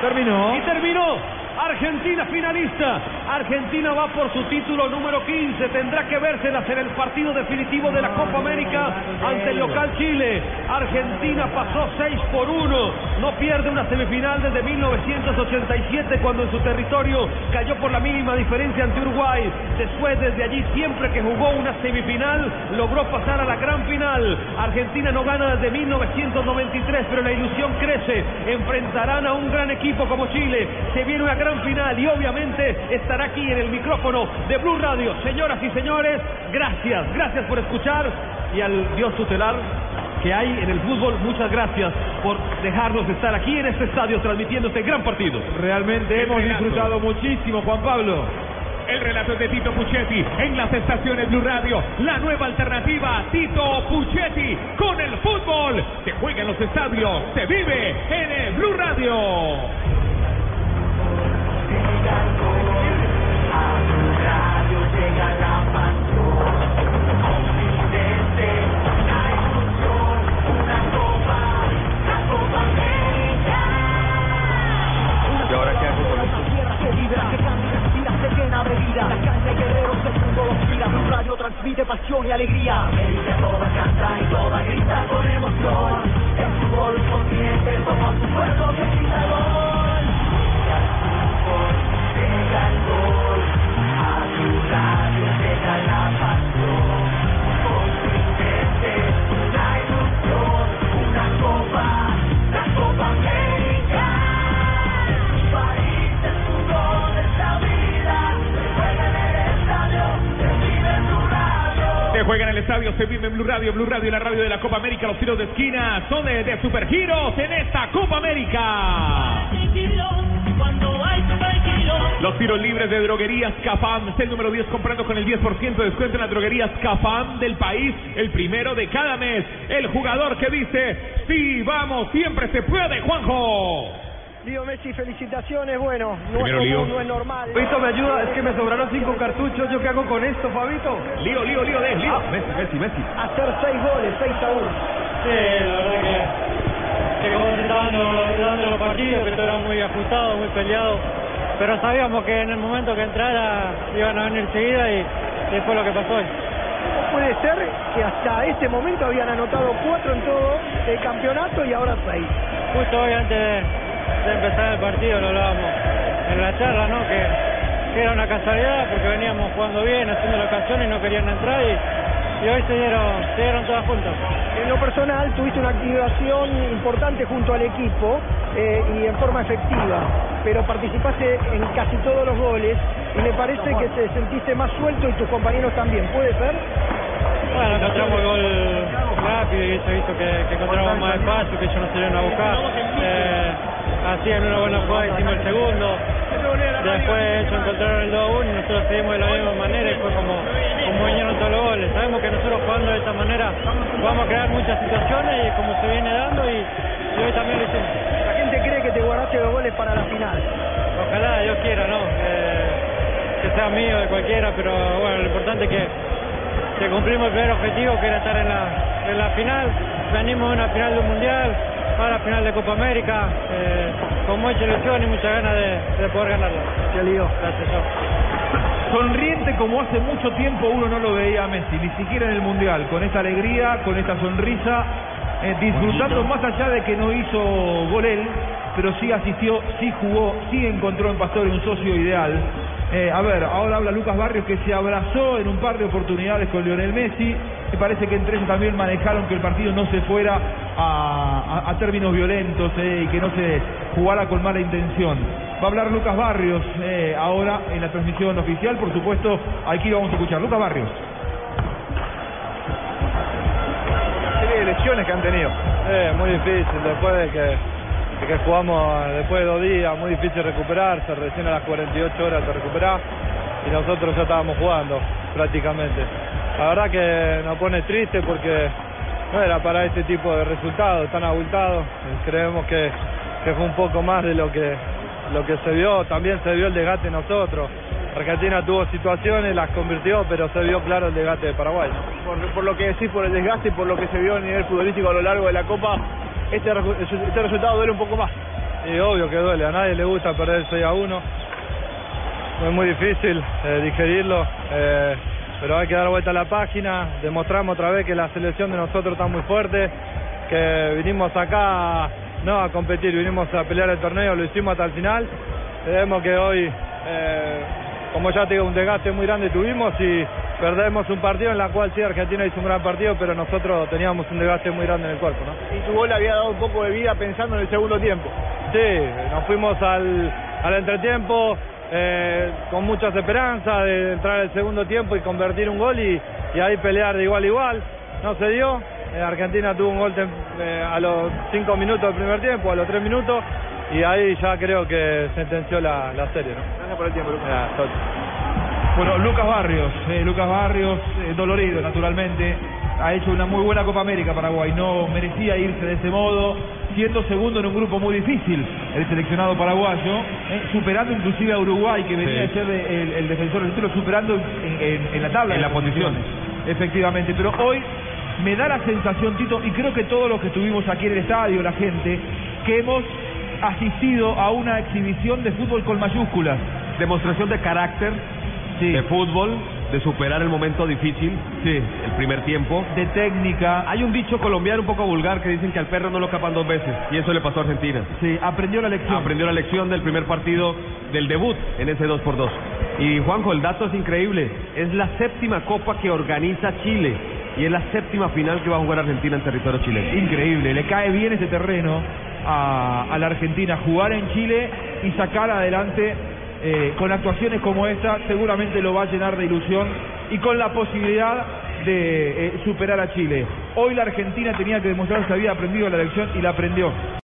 Terminó. Y terminó. Argentina finalista. Argentina va por su título número 15. Tendrá que vérselas en el partido definitivo de la Copa América ante el local Chile. Argentina pasó 6 por 1. No pierde una semifinal desde 1987 cuando en su territorio cayó por la mínima diferencia ante Uruguay. Después desde allí siempre que jugó una semifinal logró pasar a la gran final. Argentina no gana desde 1993 pero la ilusión crece. Enfrentarán a un gran equipo como Chile. Se viene una gran final y obviamente estará aquí en el micrófono de Blue Radio. Señoras y señores, gracias, gracias por escuchar y al Dios tutelar que hay en el fútbol, muchas gracias por dejarnos estar aquí en este estadio transmitiendo este gran partido. Realmente hemos disfrutado muchísimo, Juan Pablo. El relato es de Tito Puchetti en las estaciones Blue Radio. La nueva alternativa, Tito Puchetti con el fútbol. Se juega en los estadios, se vive en el Blue Radio. Transmite pasión y alegría. América toda canta y toda grita con emoción. El fútbol un continente, somos un pueblo que grita Estadio, se vive en Blue Radio, Blue Radio, la radio de la Copa América. Los tiros de esquina son de, de supergiros en esta Copa América. Los tiros libres de droguerías Cafam, es el número 10 comprando con el 10% de descuento en las droguerías Cafam del país, el primero de cada mes. El jugador que dice, sí, vamos, siempre se puede, Juanjo. Lío Messi, felicitaciones. Bueno, no Primero es Lío. común, no es normal. Fabito, ¿me ayuda? Es que me sobraron cinco cartuchos. ¿Yo qué hago con esto, Fabito? Lío, lío, lío, de, lío. Ah, Messi, Messi, Messi. Hacer seis goles, 6 a 1. Sí, la verdad que, que como se estaban dando dando los partidos, que todo era muy ajustado, muy peleado, pero sabíamos que en el momento que entrara iban a venir seguida y, y fue lo que pasó hoy. ¿Cómo puede ser que hasta este momento habían anotado cuatro en todo el campeonato y ahora seis? Justo hoy antes de, de empezar el partido lo hablábamos en la charla, ¿no? Que, que era una casualidad porque veníamos jugando bien, haciendo la ocasión y no querían entrar y, y hoy se dieron, se dieron todas juntas. En lo personal, tuviste una activación importante junto al equipo eh, y en forma efectiva, pero participaste en casi todos los goles y me parece que te sentiste más suelto y tus compañeros también. ¿Puede ser? Bueno, encontramos el gol rápido y eso hizo que, que encontramos más espacio, que ellos nos salieron a buscar. Eh, hacían una buena jugada, hicimos el segundo. Después ellos encontraron el 2-1 y nosotros seguimos de la misma manera y fue como, como vinieron todos los goles. Sabemos que nosotros jugando de esta manera vamos a crear muchas situaciones y como se viene dando y, y hoy también lo hicimos. La gente cree que te guardaste los goles para la final. Ojalá Dios quiera, ¿no? Eh, que sea mío, de cualquiera, pero bueno, lo importante es que, que cumplimos el primer objetivo, que era estar en la, en la final. Venimos de una final de un mundial, final de Copa América, eh, con mucha ilusión y muchas ganas de, de poder ganarla. Te lío. Gracias, chao. Sonriente como hace mucho tiempo uno no lo veía a Messi, ni siquiera en el Mundial, con esta alegría, con esta sonrisa, eh, disfrutando más allá de que no hizo gol él, pero sí asistió, sí jugó, sí encontró en Pastore un socio ideal. Eh, a ver, ahora habla Lucas Barrios que se abrazó en un par de oportunidades con Lionel Messi. Me parece que entre ellos también manejaron que el partido no se fuera a, a- a términos violentos eh, y que no se jugara con mala intención. Va a hablar Lucas Barrios eh, ahora en la transmisión oficial, por supuesto, aquí lo vamos a escuchar. Lucas Barrios. serie de lesiones que han tenido. Eh, muy difícil, después de que, que jugamos después de dos días, muy difícil recuperarse, recién a las 48 horas te recuperás y nosotros ya estábamos jugando prácticamente. La verdad que nos pone triste porque no era para este tipo de resultados tan abultados. Eh, Creemos que, que fue un poco más de lo que, lo que se vio, también se vio el desgaste en nosotros. Argentina tuvo situaciones, las convirtió, pero se vio claro el desgaste de Paraguay. Por, por lo que decís, por el desgaste y por lo que se vio a nivel futbolístico a lo largo de la Copa, este, este resultado duele un poco más. Y obvio que duele, a nadie le gusta perder 6 a 1. Es muy difícil eh, digerirlo, eh, pero hay que dar vuelta a la página. Demostramos otra vez que la selección de nosotros está muy fuerte, que vinimos acá no a competir, vinimos a pelear el torneo, lo hicimos hasta el final. Creemos que hoy, eh, como ya digo, un desgaste muy grande tuvimos y perdemos un partido en la cual sí Argentina hizo un gran partido, pero nosotros teníamos un desgaste muy grande en el cuerpo. ¿no? Y tu gol había dado un poco de vida pensando en el segundo tiempo. Sí, nos fuimos al, al entretiempo eh, con muchas esperanzas de entrar al segundo tiempo y convertir un gol y, y ahí pelear de igual a igual. No se dio. Eh, Argentina tuvo un gol tem- eh, a los cinco minutos del primer tiempo, a los tres minutos, y ahí ya creo que sentenció la, la serie. ¿no? Gracias por el tiempo, Lucas. Bueno, Lucas Barrios, eh, Lucas Barrios, eh, dolorido naturalmente, ha hecho una muy buena Copa América Paraguay, no merecía irse de ese modo, siendo segundo en un grupo muy difícil el seleccionado paraguayo, eh, superando inclusive a Uruguay que venía Sí. a ser el, el defensor del título, superando en, en- en la tabla. En de la posición. posiciones. Efectivamente, pero hoy me da la sensación, Tito, y creo que todos los que estuvimos aquí en el estadio, la gente, que hemos asistido a una exhibición de fútbol con mayúsculas. Demostración de carácter, Sí. de fútbol, de superar el momento difícil, Sí. el primer tiempo. de técnica. Hay un dicho colombiano un poco vulgar que dicen que al perro no lo capan dos veces, y eso le pasó a Argentina. Sí, aprendió la lección. Aprendió la lección del primer partido del debut en ese 2 por 2 Y Juanjo, el dato es increíble. Es la séptima copa que organiza Chile y es la séptima final que va a jugar Argentina en territorio chileno. Increíble, le cae bien ese terreno a, a la Argentina. Jugar en Chile y sacar adelante eh, con actuaciones como esta, seguramente lo va a llenar de ilusión y con la posibilidad de eh, superar a Chile. Hoy la Argentina tenía que demostrar que había aprendido la lección y la aprendió.